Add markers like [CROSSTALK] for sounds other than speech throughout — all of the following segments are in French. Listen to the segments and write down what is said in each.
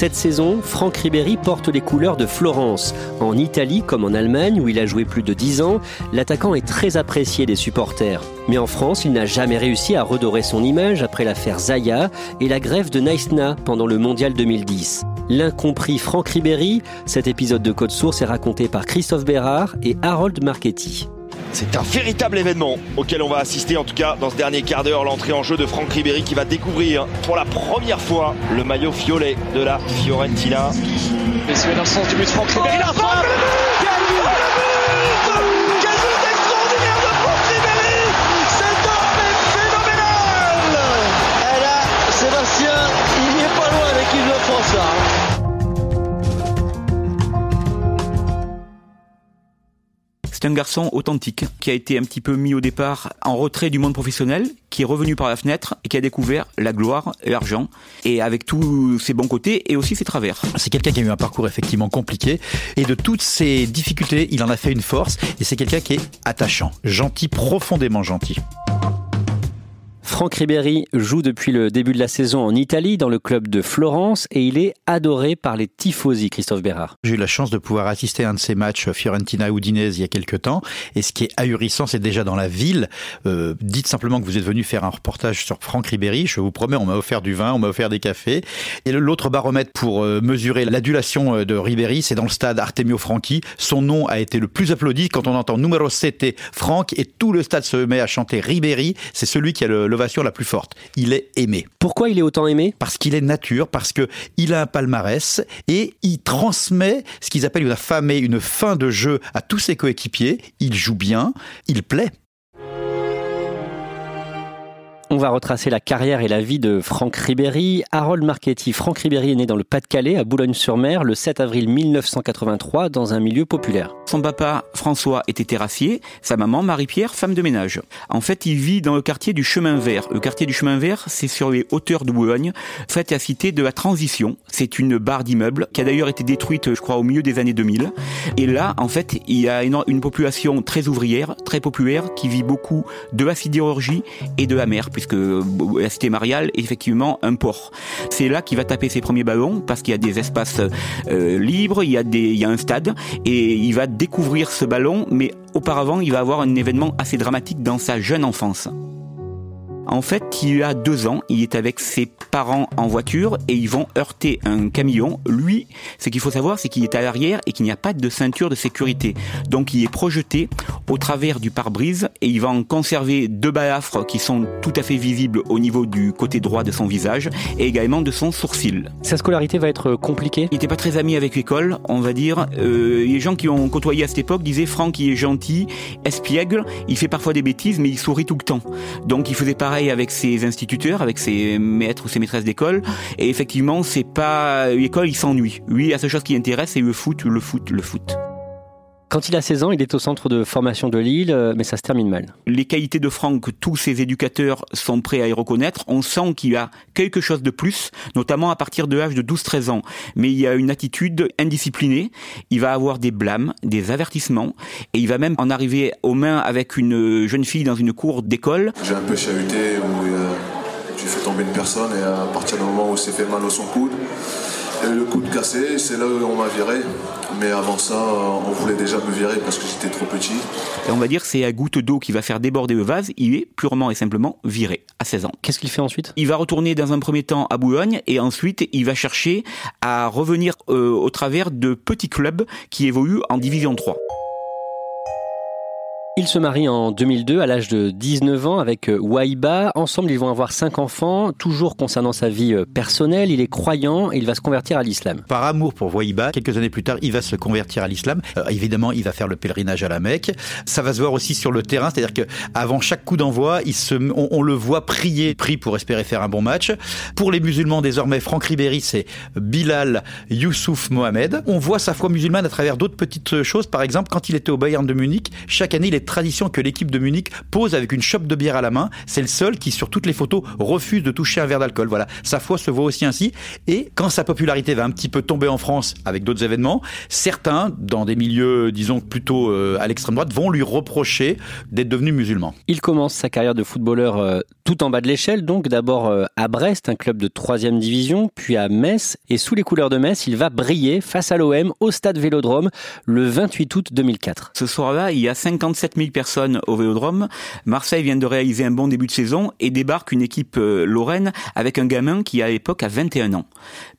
Cette saison, Franck Ribéry porte les couleurs de Florence. En Italie comme en Allemagne, où il a joué plus de 10 ans, l'attaquant est très apprécié des supporters. Mais en France, il n'a jamais réussi à redorer son image après l'affaire Zaya et la grève de Naïsna pendant le Mondial 2010. L'incompris Franck Ribéry, cet épisode de Code Source est raconté par Christophe Bérard et Harold Marchetti. C'est un véritable événement auquel on va assister en tout cas dans ce dernier quart d'heure, l'entrée en jeu de Franck Ribéry qui va découvrir pour la première fois le maillot violet de la Fiorentina. Messieurs, dans le sens du but, Franck Ribéry, la frappe Quel but Quel but extraordinaire de Franck Ribéry Cet homme est phénoménal Et là, Sébastien, il n'y est pas loin avec l'équipe de France là. C'est un garçon authentique qui a été un petit peu mis au départ en retrait du monde professionnel, qui est revenu par la fenêtre et qui a découvert la gloire et l'argent, et avec tous ses bons côtés et aussi ses travers. C'est quelqu'un qui a eu un parcours effectivement compliqué et de toutes ces difficultés, il en a fait une force et c'est quelqu'un qui est attachant, gentil, profondément gentil. Franck Ribéry joue depuis le début de la saison en Italie dans le club de Florence et il est adoré par les tifosi, Christophe Bérard. J'ai eu la chance de pouvoir assister à un de ces matchs Fiorentina-Udinese il y a quelques temps et ce qui est ahurissant, c'est déjà dans la ville. Euh, dites simplement que vous êtes venu faire un reportage sur Franck Ribéry, je vous promets, on m'a offert du vin, on m'a offert des cafés. Et l'autre baromètre pour euh, mesurer l'adulation euh, de Ribéry, c'est dans le stade Artemio Franchi. Son nom a été le plus applaudi quand on entend numéro 7 Franck et tout le stade se met à chanter Ribéry. C'est celui qui a le- la plus forte. Il est aimé. Pourquoi il est autant aimé? Parce qu'il est nature, parce que il a un palmarès et il transmet ce qu'ils appellent une affamée, une fin de jeu à tous ses coéquipiers. Il joue bien, il plaît. On va retracer la carrière et la vie de Franck Ribéry. Harold Marchetti. Franck Ribéry est né dans le Pas-de-Calais, à Boulogne-sur-Mer, le 7 avril 1983, dans un milieu populaire. Son papa, François, était terrassier, sa maman, Marie-Pierre, femme de ménage. En fait, il vit dans le quartier du Chemin Vert. Le quartier du Chemin Vert, c'est sur les hauteurs de Boulogne. En fait, la cité de la Transition. C'est une barre d'immeubles qui a d'ailleurs été détruite, je crois, au milieu des années 2000. Et là, en fait, il y a une, une population très ouvrière, très populaire, qui vit beaucoup de la sidérurgie et de la mer, puisque euh, la cité mariale est effectivement un port. C'est là qu'il va taper ses premiers ballons, parce qu'il y a des espaces euh, libres, il y, a des, il y a un stade, et il va découvrir ce ballon, mais auparavant, il va avoir un événement assez dramatique dans sa jeune enfance. En fait, il a deux ans, il est avec ses parents en voiture et ils vont heurter un camion. Lui, ce qu'il faut savoir, c'est qu'il est à l'arrière et qu'il n'y a pas de ceinture de sécurité. Donc il est projeté au travers du pare-brise et il va en conserver deux balafres qui sont tout à fait visibles au niveau du côté droit de son visage et également de son sourcil. Sa scolarité va être compliquée? Il n'était pas très ami avec l'école, on va dire. Euh, les gens qui ont côtoyé à cette époque disaient Franck, il est gentil, espiègle, il fait parfois des bêtises, mais il sourit tout le temps. Donc il faisait avec ses instituteurs, avec ses maîtres ou ses maîtresses d'école. Et effectivement, c'est pas l'école, il s'ennuie. Lui, la seule chose qui l'intéresse, c'est le foot, le foot, le foot. Quand il a 16 ans, il est au centre de formation de Lille, euh, mais ça se termine mal. Les qualités de Franck, tous ses éducateurs sont prêts à y reconnaître. On sent qu'il a quelque chose de plus, notamment à partir de l'âge de 12-13 ans. Mais il y a une attitude indisciplinée. Il va avoir des blâmes, des avertissements, et il va même en arriver aux mains avec une jeune fille dans une cour d'école. J'ai un peu chahuté où euh, j'ai fait tomber une personne et à partir du moment où c'est fait mal au son coude, Il y a eu le coup de cassé, c'est là où on m'a viré. Mais avant ça, on voulait déjà me virer parce que j'étais trop petit. Et on va dire c'est à goutte d'eau qui va faire déborder le vase. Il est purement et simplement viré à 16 ans. Qu'est-ce qu'il fait ensuite? Il va retourner dans un premier temps à Boulogne et ensuite il va chercher à revenir euh, au travers de petits clubs qui évoluent en Division 3. Il se marie en 2002 à l'âge de 19 ans avec euh, Waiba. Ensemble, ils vont avoir cinq enfants. Toujours concernant sa vie euh, personnelle, il est croyant et il va se convertir à l'islam. Par amour pour Waiba, quelques années plus tard, il va se convertir à l'islam. Euh, évidemment, il va faire le pèlerinage à la Mecque. Ça va se voir aussi sur le terrain, c'est-à-dire que avant chaque coup d'envoi, on, le voit prier, prie pour espérer faire un bon match. Pour les musulmans désormais, Franck Ribéry, c'est Bilal Youssouf Mohamed. On voit sa foi musulmane à travers d'autres petites choses. Par exemple, quand il était au Bayern de Munich, chaque année, il est tradition que l'équipe de Munich pose avec une chope de bière à la main. C'est le seul qui, sur toutes les photos, refuse de toucher un verre d'alcool. Voilà, sa foi se voit aussi ainsi. Et quand sa popularité va un petit peu tomber en France avec d'autres événements, certains, dans des milieux, disons, plutôt euh, à l'extrême droite, vont lui reprocher d'être devenu musulman. Il commence sa carrière de footballeur euh, tout en bas de l'échelle, donc d'abord euh, à Brest, un club de troisième division, puis à Metz. Et sous les couleurs de Metz, il va briller face à l'OM au stade Vélodrome le 28 août 2004. Ce soir-là, il y a 57 000 personnes au Vélodrome. Marseille vient de réaliser un bon début de saison et débarque une équipe euh, lorraine avec un gamin qui à l'époque a 21 ans.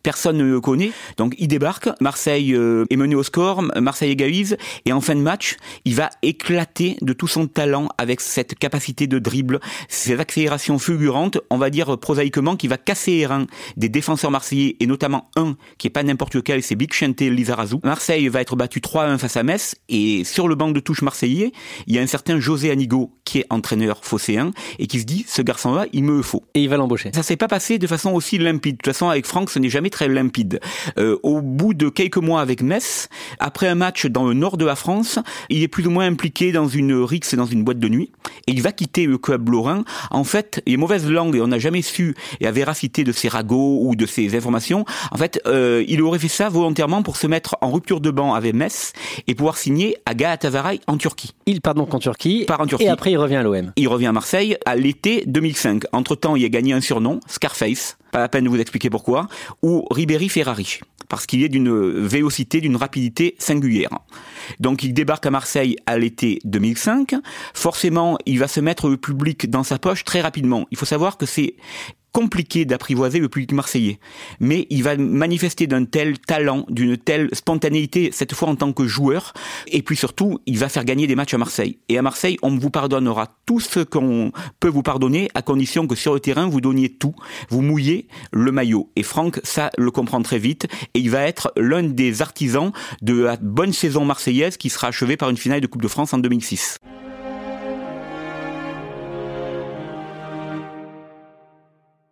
Personne ne le connaît, donc il débarque. Marseille euh, est mené au score, Marseille égalise et en fin de match, il va éclater de tout son talent avec cette capacité de dribble, ces accélérations fulgurantes, on va dire prosaïquement, qui va casser les reins des défenseurs marseillais et notamment un qui est pas n'importe lequel, c'est Big Chente Lizarazu. Marseille va être battu 3-1 face à Metz et sur le banc de touche marseillais, il y a un certain José Anigo qui est entraîneur phocéen et qui se dit ce garçon-là, il me le faut. Et il va l'embaucher. Ça s'est pas passé de façon aussi limpide. De toute façon, avec Franck, ce n'est jamais très limpide. Euh, au bout de quelques mois avec Metz, après un match dans le nord de la France, il est plus ou moins impliqué dans une rixe dans une boîte de nuit et il va quitter le club lorrain. En fait, les mauvaises langues, et on n'a jamais su la véracité de ces ragots ou de ces informations. En fait, euh, il aurait fait ça volontairement pour se mettre en rupture de banc avec Metz et pouvoir signer à Galatasaray en Turquie. Il part donc en Turquie. Part en Turquie. Et après, il revient à l'OM. Il revient à Marseille à l'été 2005. Entre-temps, il a gagné un surnom, Scarface. Pas la peine de vous expliquer pourquoi. Ou Ribéry Ferrari. Parce qu'il est d'une vélocité, d'une rapidité singulière. Donc il débarque à Marseille à l'été 2005. Forcément, il va se mettre le public dans sa poche très rapidement. Il faut savoir que c'est compliqué d'apprivoiser le public marseillais. Mais il va manifester d'un tel talent, d'une telle spontanéité, cette fois en tant que joueur. Et puis surtout, il va faire gagner des matchs à Marseille. Et à Marseille, on vous pardonnera tout ce qu'on peut vous pardonner, à condition que sur le terrain, vous donniez tout. Vous mouillez le maillot. Et Franck, ça le comprend très vite. Et il va être l'un des artisans de la bonne saison marseillaise qui sera achevée par une finale de Coupe de France en 2006.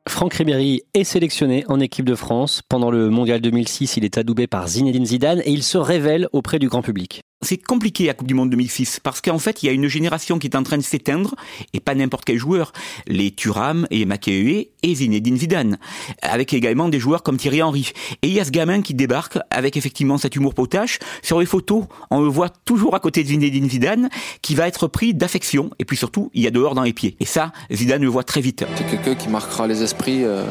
Franck Ribéry est sélectionné en équipe de France. Pendant le Mondial 2006, il est adoubé par Zinedine Zidane et il se révèle auprès du grand public. C'est compliqué la Coupe du Monde 2006 parce qu'en fait, il y a une génération qui est en train de s'éteindre et pas n'importe quel joueur. Les Thuram et Makéue et Zinedine Zidane. Avec également des joueurs comme Thierry Henry. Et il y a ce gamin qui débarque avec effectivement cet humour potache. Sur les photos, on le voit toujours à côté de Zinedine Zidane qui va être pris d'affection et puis surtout, il y a dehors dans les pieds. Et ça, Zidane le voit très vite. C'est quelqu'un qui marquera les esprits euh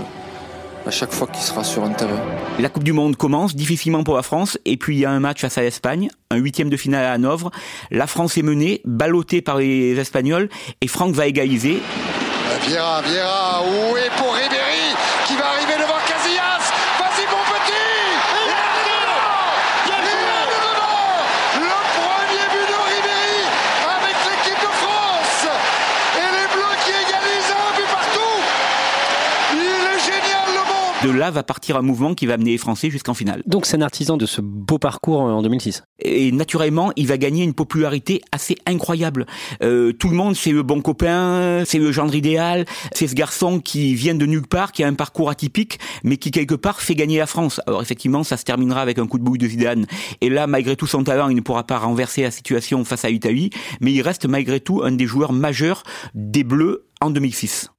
à chaque fois qu'il sera sur un terrain. La Coupe du Monde commence difficilement pour la France et puis il y a un match face à l'Espagne, un huitième de finale à Hanovre. La France est menée, ballottée par les Espagnols et Franck va égaliser. Viera, Viera, où est pour Ribéry qui va arriver devant Casillas Vas-y mon petit Le premier but de Ribéry avec l'équipe de France Et les Bleus qui égalisent un but partout Il est génial le monde De là va partir un mouvement qui va amener les Français jusqu'en finale. Donc c'est un artisan de ce beau parcours en 2006. Et naturellement, il va gagner une popularité assez incroyable. Euh, tout le monde, c'est le bon copain, c'est le gendre idéal, c'est ce garçon qui vient de nulle part, qui a un parcours atypique, mais qui quelque part fait gagner la France. Alors effectivement, ça se terminera avec un coup de bouille de Zidane. Et là, malgré tout son talent, il ne pourra pas renverser la situation face à l'Italie, mais il reste malgré tout un des joueurs majeurs des Bleus en 2006.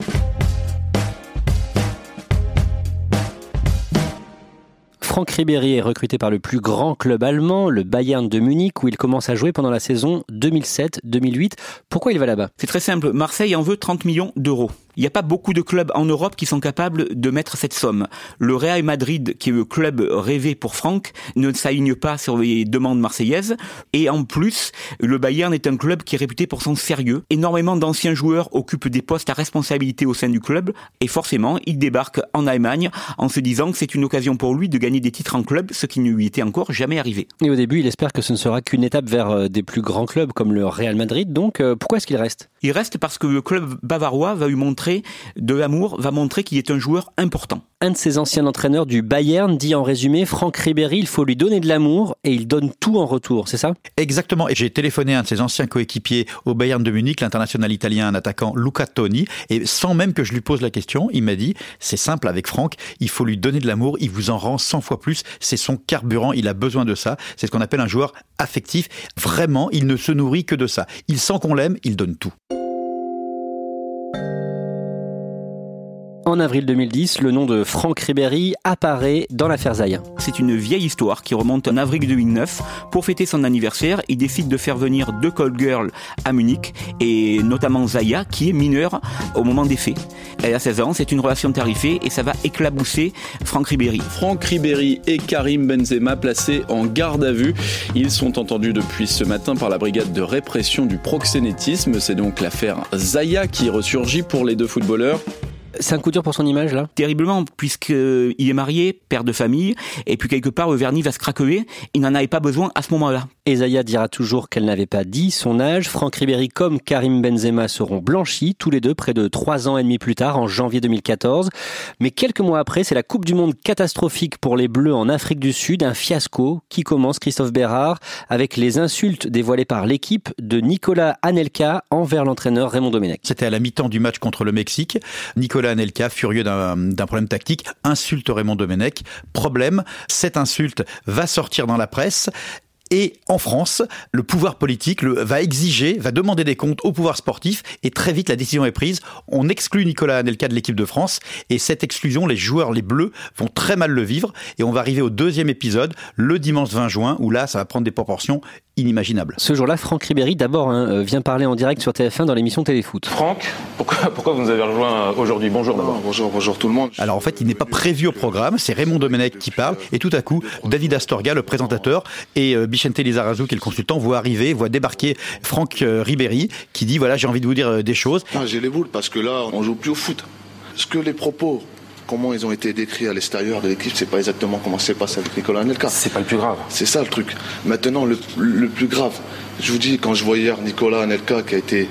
Franck Ribéry est recruté par le plus grand club allemand, le Bayern de Munich, où il commence à jouer pendant la saison 2007-2008. Pourquoi il va là-bas? C'est très simple. Marseille en veut 30 millions d'euros. Il n'y a pas beaucoup de clubs en Europe qui sont capables de mettre cette somme. Le Real Madrid, qui est le club rêvé pour Franck, ne s'aligne pas sur les demandes marseillaises. Et en plus, le Bayern est un club qui est réputé pour son sérieux. Énormément d'anciens joueurs occupent des postes à responsabilité au sein du club. Et forcément, il débarque en Allemagne en se disant que c'est une occasion pour lui de gagner des titres en club, ce qui ne lui était encore jamais arrivé. Et au début, il espère que ce ne sera qu'une étape vers euh, des plus grands clubs comme le Real Madrid. Donc, euh, pourquoi est-ce qu'il reste? Il reste parce que le club bavarois va lui montrer de l'amour, va montrer qu'il est un joueur important. Un de ses anciens entraîneurs du Bayern dit en résumé Franck Ribéry, il faut lui donner de l'amour et il donne tout en retour, c'est ça? Exactement. Et j'ai téléphoné à un de ses anciens coéquipiers au Bayern de Munich, l'international italien, un attaquant Luca Toni, et sans même que je lui pose la question, il m'a dit c'est simple avec Franck, il faut lui donner de l'amour, il vous en rend 100 fois plus, c'est son carburant, il a besoin de ça, c'est ce qu'on appelle un joueur affectif. Vraiment, il ne se nourrit que de ça. Il sent qu'on l'aime, il donne tout. En avril 2010, le nom de Franck Ribéry apparaît dans l'affaire Zaya. C'est une vieille histoire qui remonte en avril 2009. Pour fêter son anniversaire, il décide de faire venir deux call girls à Munich, et notamment Zaya, qui est mineure au moment des faits. Elle a 16 ans, c'est une relation tarifée, et ça va éclabousser Franck Ribéry. Franck Ribéry et Karim Benzema placés en garde à vue. Ils sont entendus depuis ce matin par la brigade de répression du proxénétisme. C'est donc l'affaire Zaya qui ressurgit pour les deux footballeurs. C'est un coup dur pour son image là? Terriblement, puisqu'il est marié, père de famille, et puis quelque part le vernis va se craquer, il n'en avait pas besoin à ce moment-là. Esaïa dira toujours qu'elle n'avait pas dit son âge. Franck Ribéry comme Karim Benzema seront blanchis, tous les deux près de trois ans et demi plus tard, en janvier 2014. Mais quelques mois après, c'est la Coupe du Monde catastrophique pour les Bleus en Afrique du Sud, un fiasco qui commence, Christophe Bérard, avec les insultes dévoilées par l'équipe de Nicolas Anelka envers l'entraîneur Raymond Domenech. C'était à la mi-temps du match contre le Mexique. Nicolas Anelka, furieux d'un problème tactique, insulte Raymond Domenech. Problème, cette insulte va sortir dans la presse. Et en France, le pouvoir politique va exiger, va demander des comptes au pouvoir sportif. Et très vite la décision est prise. On exclut Nicolas Anelka de l'équipe de France. Et cette exclusion, les joueurs, les Bleus vont très mal le vivre. Et on va arriver au deuxième épisode le dimanche 20 juin où là ça va prendre des proportions inimaginables. Ce jour-là, Franck Ribéry d'abord hein, euh, vient parler en direct sur TF1 dans l'émission Téléfoot. Franck, pourquoi, pourquoi vous nous avez rejoint aujourd'hui? Bonjour d'abord. Bonjour, bonjour tout le monde. Alors en fait, il n'est pas prévu au programme, c'est Raymond Domenech qui parle et tout à coup, David Astorga, le présentateur, et euh, Bichente Lizarazu, qui est le consultant, voit arriver, voit débarquer Franck euh, Ribéry, qui dit voilà, j'ai envie de vous dire euh, des choses. Ah, J'ai les boules parce que là, on joue plus au foot. Ce que les propos, comment ils ont été décrits à l'extérieur de l'équipe, c'est pas exactement comment c'est passé avec Nicolas Anelka. C'est pas le plus grave. C'est ça le truc. Maintenant, le, le plus grave, je vous dis, quand je vois hier Nicolas Anelka qui a été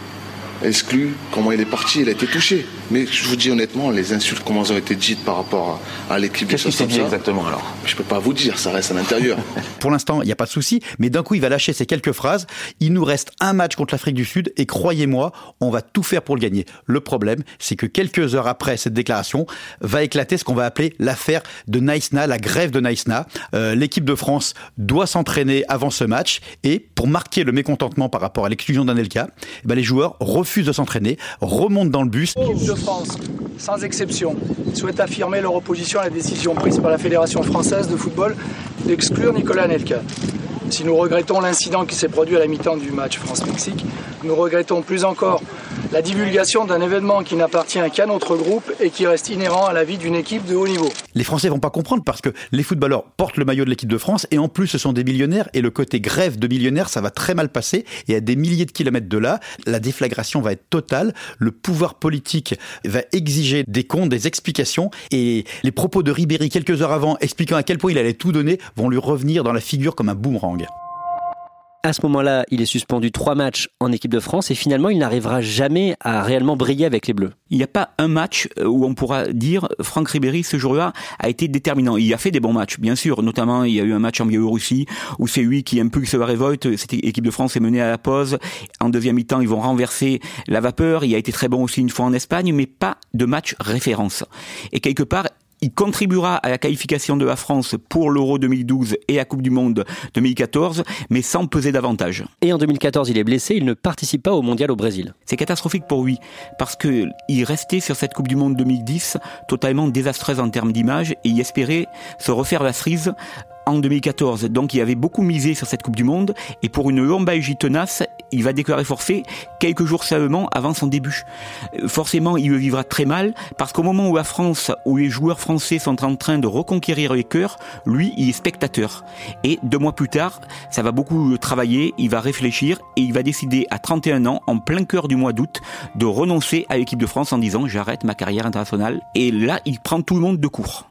exclu, comment il est parti, il a été touché. Mais je vous dis honnêtement, les insultes, comment elles ont été dites par rapport à, à l'équipe. Qu'est-ce qui s'est dit exactement alors? Je peux pas vous dire, ça reste à l'intérieur. [LAUGHS] Pour l'instant, il n'y a pas de souci, mais d'un coup, il va lâcher ces quelques phrases. Il nous reste un match contre l'Afrique du Sud et croyez-moi, on va tout faire pour le gagner. Le problème, c'est que quelques heures après cette déclaration, va éclater ce qu'on va appeler l'affaire de Naïsna, la grève de Naïsna. Euh, L'équipe de France doit s'entraîner avant ce match et pour marquer le mécontentement par rapport à l'exclusion d'Anelka, eh ben, les joueurs refusent de s'entraîner, remontent dans le bus. L'équipe de France, sans exception, souhaite affirmer leur opposition à la décision prise par la Fédération française de football d'exclure Nicolas Anelka. Si nous regrettons l'incident qui s'est produit à la mi-temps du match France-Mexique, nous regrettons plus encore la divulgation d'un événement qui n'appartient qu'à notre groupe et qui reste inhérent à la vie d'une équipe de haut niveau. Les Français vont pas comprendre parce que les footballeurs portent le maillot de l'équipe de France et en plus ce sont des millionnaires et le côté grève de millionnaires ça va très mal passer et à des milliers de kilomètres de là la déflagration va être totale le pouvoir politique va exiger des comptes des explications et les propos de Ribéry quelques heures avant expliquant à quel point il allait tout donner vont lui revenir dans la figure comme un boomerang. À ce moment-là, il est suspendu trois matchs en équipe de France et finalement, il n'arrivera jamais à réellement briller avec les Bleus. Il n'y a pas un match où on pourra dire Franck Ribéry ce jour-là a été déterminant. Il a fait des bons matchs, bien sûr. Notamment, il y a eu un match en Biélorussie où c'est lui qui impulse la révolte. Cette équipe de France est menée à la pause. En deuxième mi-temps, ils vont renverser la vapeur. Il a été très bon aussi une fois en Espagne, mais pas de match référence. Et quelque part, il contribuera à la qualification de la France pour l'Euro 2012 et la Coupe du Monde 2014, mais sans peser davantage. Et en 2014, il est blessé, il ne participe pas au mondial au Brésil. C'est catastrophique pour lui, parce que il restait sur cette Coupe du Monde 2010 totalement désastreuse en termes d'image, et il espérait se refaire la cerise en 2014. Donc il avait beaucoup misé sur cette Coupe du Monde et pour une lombalgie tenace, il va déclarer forfait quelques jours seulement avant son début. Euh, forcément, il le vivra très mal parce qu'au moment où la France, où les joueurs français sont en train de reconquérir les cœurs, lui, il est spectateur. Et deux mois plus tard, ça va beaucoup travailler, il va réfléchir et il va décider à 31 ans, en plein cœur du mois d'août, de renoncer à l'équipe de France en disant j'arrête ma carrière internationale. Et là, il prend tout le monde de court.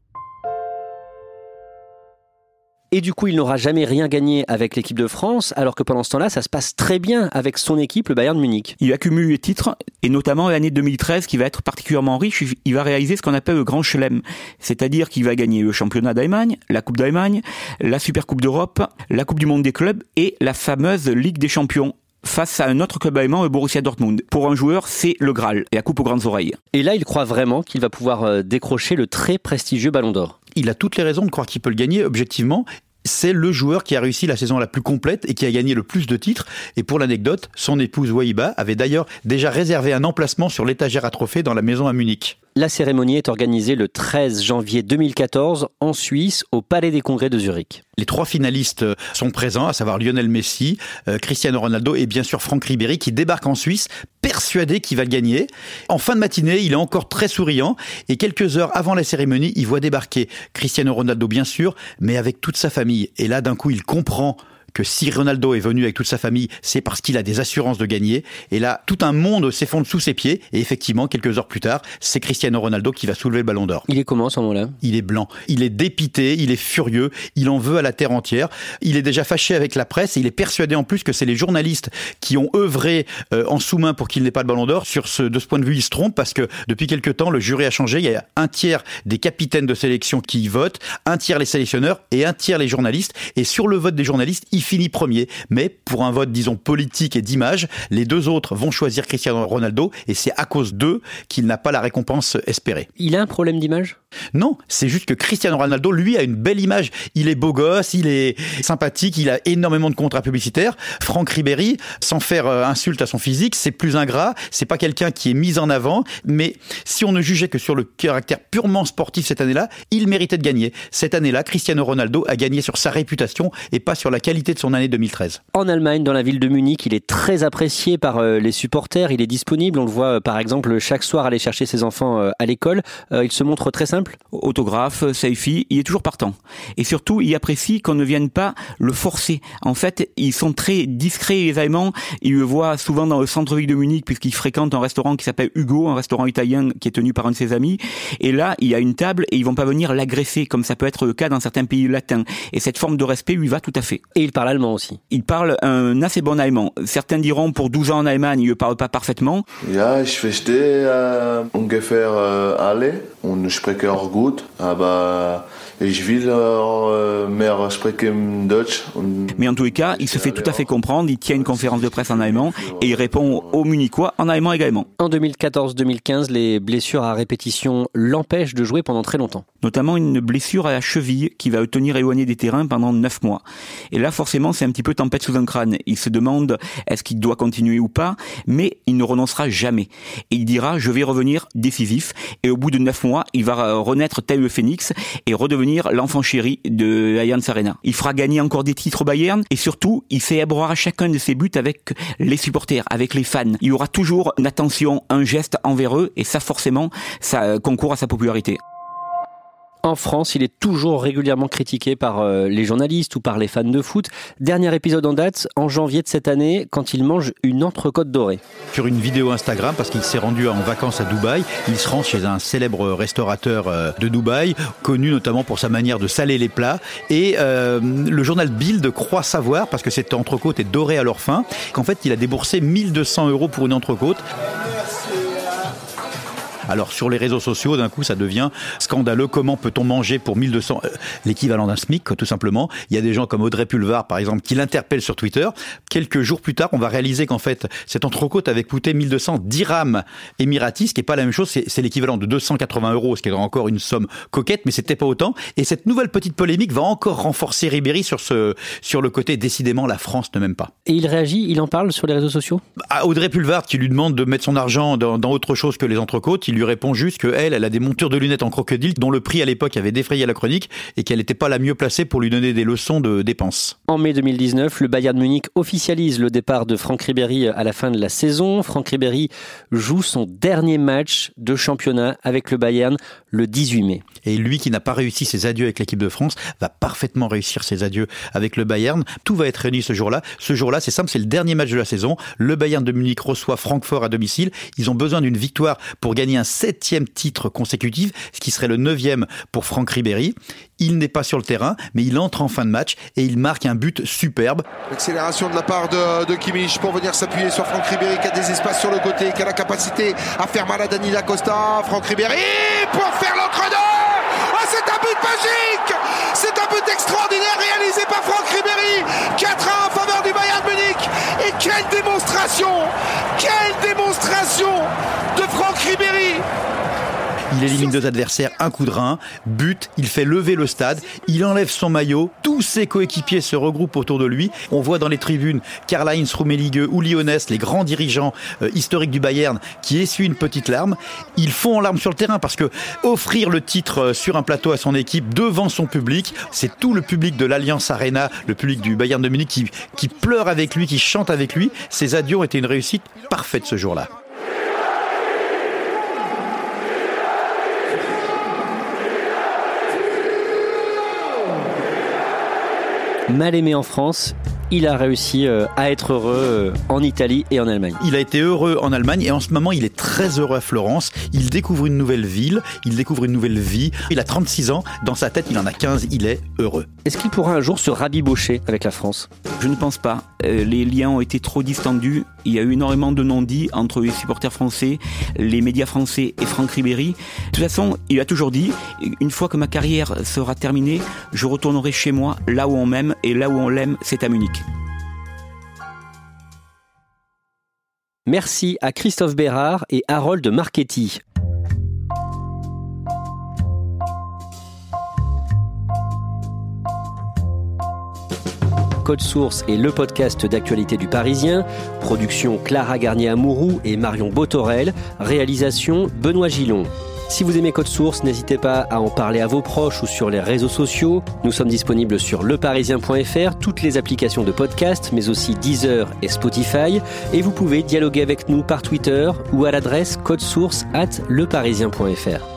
Et du coup, il n'aura jamais rien gagné avec l'équipe de France, alors que pendant ce temps-là, ça se passe très bien avec son équipe, le Bayern de Munich. Il accumule les titres, et notamment l'année 2013, qui va être particulièrement riche. Il va réaliser ce qu'on appelle le Grand Chelem, c'est-à-dire qu'il va gagner le championnat d'Allemagne, la Coupe d'Allemagne, la Super Coupe d'Europe, la Coupe du Monde des clubs et la fameuse Ligue des Champions face à un autre club allemand, le Borussia Dortmund. Pour un joueur, c'est le Graal et la coupe aux grandes oreilles. Et là, il croit vraiment qu'il va pouvoir euh, décrocher le très prestigieux Ballon d'Or. Il a toutes les raisons de croire qu'il peut le gagner objectivement c'est le joueur qui a réussi la saison la plus complète et qui a gagné le plus de titres. Et pour l'anecdote, son épouse Waiba avait d'ailleurs déjà réservé un emplacement sur l'étagère à trophées dans la maison à Munich. La cérémonie est organisée le 13 janvier 2014 en Suisse, au Palais des Congrès de Zurich. Les trois finalistes sont présents, à savoir Lionel Messi, euh, Cristiano Ronaldo et bien sûr Franck Ribéry qui débarque en Suisse, persuadé qu'il va gagner. En fin de matinée, il est encore très souriant et quelques heures avant la cérémonie, il voit débarquer Cristiano Ronaldo bien sûr, mais avec toute sa famille. Et là, d'un coup, il comprend que si Ronaldo est venu avec toute sa famille, c'est parce qu'il a des assurances de gagner. Et là, tout un monde s'effondre sous ses pieds. Et effectivement, quelques heures plus tard, c'est Cristiano Ronaldo qui va soulever le ballon d'or. Il est comment à ce moment-là? Il est blanc. Il est dépité, il est furieux, il en veut à la terre entière. Il est déjà fâché avec la presse et il est persuadé en plus que c'est les journalistes qui ont œuvré euh, en sous-main pour qu'il n'ait pas le ballon d'or. Sur ce, de ce point de vue, il se trompe parce que depuis quelques temps, le jury a changé. Il y a un tiers des capitaines de sélection qui votent, un tiers les sélectionneurs et un tiers les journalistes. Et sur le vote des journalistes, il finit premier, mais pour un vote, disons, politique et d'image, les deux autres vont choisir Cristiano Ronaldo, et c'est à cause d'eux qu'il n'a pas la récompense espérée. Il a un problème d'image? Non, c'est juste que Cristiano Ronaldo, lui, a une belle image. Il est beau gosse, il est sympathique, il a énormément de contrats publicitaires. Franck Ribéry, sans faire euh, insulte à son physique, c'est plus ingrat, c'est pas quelqu'un qui est mis en avant, mais si on ne jugeait que sur le caractère purement sportif cette année-là, il méritait de gagner. Cette année-là, Cristiano Ronaldo a gagné sur sa réputation et pas sur la qualité de son année 2013. En Allemagne, dans la ville de Munich, il est très apprécié par euh, les supporters. Il est disponible. On le voit euh, par exemple chaque soir aller chercher ses enfants à l'école. Il se montre très simple. Autographe, selfie, il est toujours partant. Et surtout, il apprécie qu'on ne vienne pas le forcer. En fait, ils sont très discrets les Allemands. Il le voit souvent dans le centre-ville de Munich puisqu'il fréquente un restaurant qui s'appelle Hugo, un restaurant italien qui est tenu par un de ses amis. Et là, il y a une table et ils vont pas venir l'agresser comme ça peut être le cas dans certains pays latins. Et cette forme de respect lui va tout à fait. Et il parle allemand aussi. Il parle un assez bon allemand. Certains diront pour 12 ans en Allemagne, il ne parle pas parfaitement. Ja, ich verstehe äh, ungefähr äh, alle und spreche auch gut, aber ich will äh, mehr sprechen Deutsch. Und Mais en tous les cas, il se fait tout à fait comprendre, il tient une conférence de presse en allemand et il répond aux Munichois en allemand également. En 2014-2015, les blessures à répétition l'empêchent de jouer pendant très longtemps. Notamment une blessure à la cheville qui va le tenir éloigné des terrains pendant 9 mois. Et là, forcément, c'est un petit peu tempête sous un crâne. Il se demande est-ce qu'il doit continuer ou pas, mais il ne renoncera jamais. Et il dira je vais revenir décisif. Et au bout de 9 mois, il va renaître tel le phénix et redevenir l'enfant chéri de Allianz Arena. Il fera gagner encore des titres au Bayern et surtout, il célébrera chacun de ses buts avec les supporters, avec les fans. Il y aura toujours une attention, un geste envers eux et ça forcément, ça concourt à sa popularité. En France, il est toujours régulièrement critiqué par euh, les journalistes ou par les fans de foot. Dernier épisode en date, en janvier de cette année, quand il mange une entrecôte dorée. Sur une vidéo Instagram, parce qu'il s'est rendu en vacances à Dubaï, il se rend chez un célèbre restaurateur euh, de Dubaï, connu notamment pour sa manière de saler les plats. Et euh, le journal Bild croit savoir, parce que cette entrecôte est dorée à leur fin, qu'en fait il a déboursé 1200 euros pour une entrecôte. Alors sur les réseaux sociaux, d'un coup, ça devient scandaleux. Comment peut-on manger pour 1200, euh, l'équivalent d'un SMIC, tout simplement? Il y a des gens comme Audrey Pulvar, par exemple, qui l'interpellent sur Twitter. Quelques jours plus tard, on va réaliser qu'en fait, cette entrecôte avait coûté 1200 dirhams émiratis, ce qui est pas la même chose. C'est, c'est l'équivalent de 280 euros, ce qui est encore une somme coquette, mais c'était pas autant. Et cette nouvelle petite polémique va encore renforcer Ribéry sur ce, sur le côté décidément la France ne m'aime pas. Et il réagit, il en parle sur les réseaux sociaux? À Audrey Pulvar, qui lui demande de mettre son argent dans, dans autre chose que les entrecôtes, il lui répond juste que elle, elle a des montures de lunettes en crocodile dont le prix à l'époque avait défrayé la chronique et qu'elle n'était pas la mieux placée pour lui donner des leçons de dépenses. En mai 2019, le Bayern Munich officialise le départ de Franck Ribéry à la fin de la saison. Franck Ribéry joue son dernier match de championnat avec le Bayern le 18 mai. Et lui qui n'a pas réussi ses adieux avec l'équipe de France va parfaitement réussir ses adieux avec le Bayern. Tout va être réuni ce jour-là. Ce jour-là, c'est simple, c'est le dernier match de la saison. Le Bayern de Munich reçoit Francfort à domicile. Ils ont besoin d'une victoire pour gagner un septième titre consécutif, ce qui serait le neuvième pour Franck Ribéry. Il n'est pas sur le terrain, mais il entre en fin de match et il marque un but superbe. Accélération de la part de, de Kimmich pour venir s'appuyer sur Franck Ribéry qui a des espaces sur le côté, qui a la capacité à faire mal à Danila Costa. Franck Ribéry pour faire l'entre-deux oh, C'est un but magique C'est un but extraordinaire réalisé par Franck Ribéry 4 1 en faveur du Bayern Munich Et quelle démonstration Quelle démonstration de Franck Ribéry il élimine deux adversaires, un coup de rein, but, il fait lever le stade, il enlève son maillot, tous ses coéquipiers se regroupent autour de lui. On voit dans les tribunes Karl-Heinz Rummenigge ou Lyonès, les grands dirigeants euh, historiques du Bayern, qui essuient une petite larme. Ils font en larmes sur le terrain parce que offrir le titre euh, sur un plateau à son équipe devant son public, c'est tout le public de l'Alliance Arena, le public du Bayern de Munich qui, pleure avec lui, qui chante avec lui. Ses adieux ont été une réussite parfaite ce jour-là. Mal aimé en France, il a réussi euh, à être heureux euh, en Italie et en Allemagne. Il a été heureux en Allemagne et en ce moment il est très heureux à Florence. Il découvre une nouvelle ville, il découvre une nouvelle vie. Il a 36 ans, dans sa tête il en a 15, il est heureux. Est-ce qu'il pourra un jour se rabibocher avec la France? Je ne pense pas. Euh, les liens ont été trop distendus. Il y a eu énormément de non-dits entre les supporters français, les médias français et Franck Ribéry. De toute façon, il a toujours dit, une fois que ma carrière sera terminée, je retournerai chez moi, là où on m'aime et là où on l'aime, c'est à Munich. Merci à Christophe Bérard et Harold Marchetti. Code Source est le podcast d'actualité du Parisien. Production Clara Garnier-Amouroux et Marion Botorel. Réalisation Benoît Gillon. Si vous aimez Code Source, n'hésitez pas à en parler à vos proches ou sur les réseaux sociaux. Nous sommes disponibles sur leparisien.fr, toutes les applications de podcast, mais aussi Deezer et Spotify. Et vous pouvez dialoguer avec nous par Twitter ou à l'adresse codesource at leparisien.fr.